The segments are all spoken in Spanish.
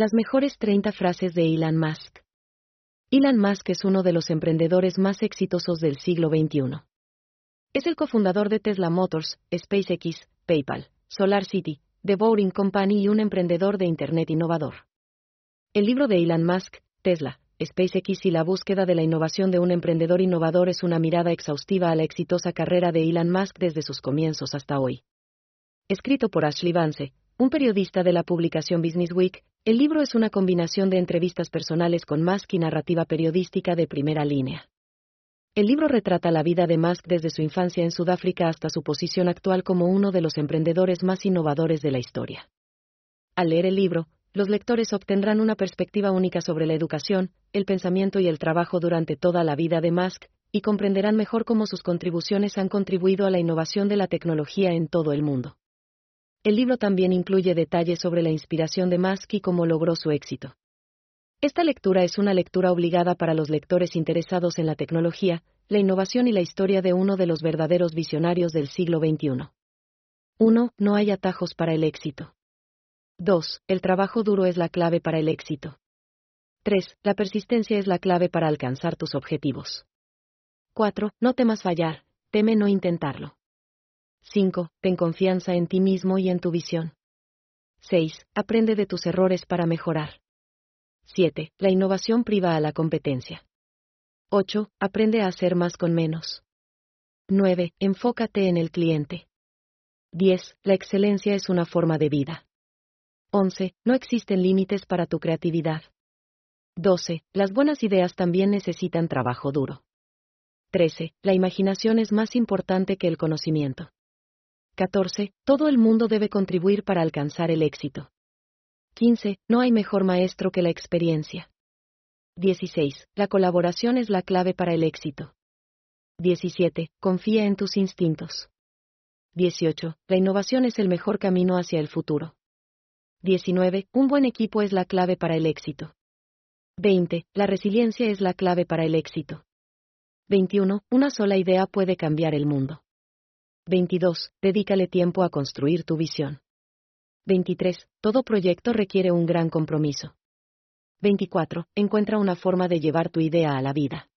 Las mejores 30 frases de Elon Musk. Elon Musk es uno de los emprendedores más exitosos del siglo XXI. Es el cofundador de Tesla Motors, SpaceX, PayPal, Solar City, The Boring Company y un emprendedor de Internet innovador. El libro de Elon Musk, Tesla, SpaceX y la búsqueda de la innovación de un emprendedor innovador es una mirada exhaustiva a la exitosa carrera de Elon Musk desde sus comienzos hasta hoy. Escrito por Ashley Vance, un periodista de la publicación Business Week, el libro es una combinación de entrevistas personales con Musk y narrativa periodística de primera línea. El libro retrata la vida de Musk desde su infancia en Sudáfrica hasta su posición actual como uno de los emprendedores más innovadores de la historia. Al leer el libro, los lectores obtendrán una perspectiva única sobre la educación, el pensamiento y el trabajo durante toda la vida de Musk, y comprenderán mejor cómo sus contribuciones han contribuido a la innovación de la tecnología en todo el mundo. El libro también incluye detalles sobre la inspiración de Musk y cómo logró su éxito. Esta lectura es una lectura obligada para los lectores interesados en la tecnología, la innovación y la historia de uno de los verdaderos visionarios del siglo XXI. 1. No hay atajos para el éxito. 2. El trabajo duro es la clave para el éxito. 3. La persistencia es la clave para alcanzar tus objetivos. 4. No temas fallar, teme no intentarlo. 5. Ten confianza en ti mismo y en tu visión. 6. Aprende de tus errores para mejorar. 7. La innovación priva a la competencia. 8. Aprende a hacer más con menos. 9. Enfócate en el cliente. 10. La excelencia es una forma de vida. 11. No existen límites para tu creatividad. 12. Las buenas ideas también necesitan trabajo duro. 13. La imaginación es más importante que el conocimiento. 14. Todo el mundo debe contribuir para alcanzar el éxito. 15. No hay mejor maestro que la experiencia. 16. La colaboración es la clave para el éxito. 17. Confía en tus instintos. 18. La innovación es el mejor camino hacia el futuro. 19. Un buen equipo es la clave para el éxito. 20. La resiliencia es la clave para el éxito. 21. Una sola idea puede cambiar el mundo. 22. Dedícale tiempo a construir tu visión. 23. Todo proyecto requiere un gran compromiso. 24. Encuentra una forma de llevar tu idea a la vida.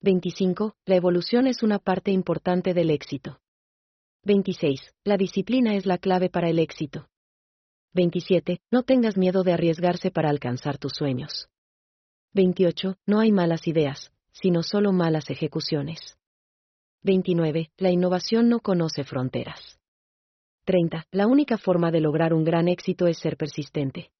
25. La evolución es una parte importante del éxito. 26. La disciplina es la clave para el éxito. 27. No tengas miedo de arriesgarse para alcanzar tus sueños. 28. No hay malas ideas, sino solo malas ejecuciones. 29. La innovación no conoce fronteras. 30. La única forma de lograr un gran éxito es ser persistente.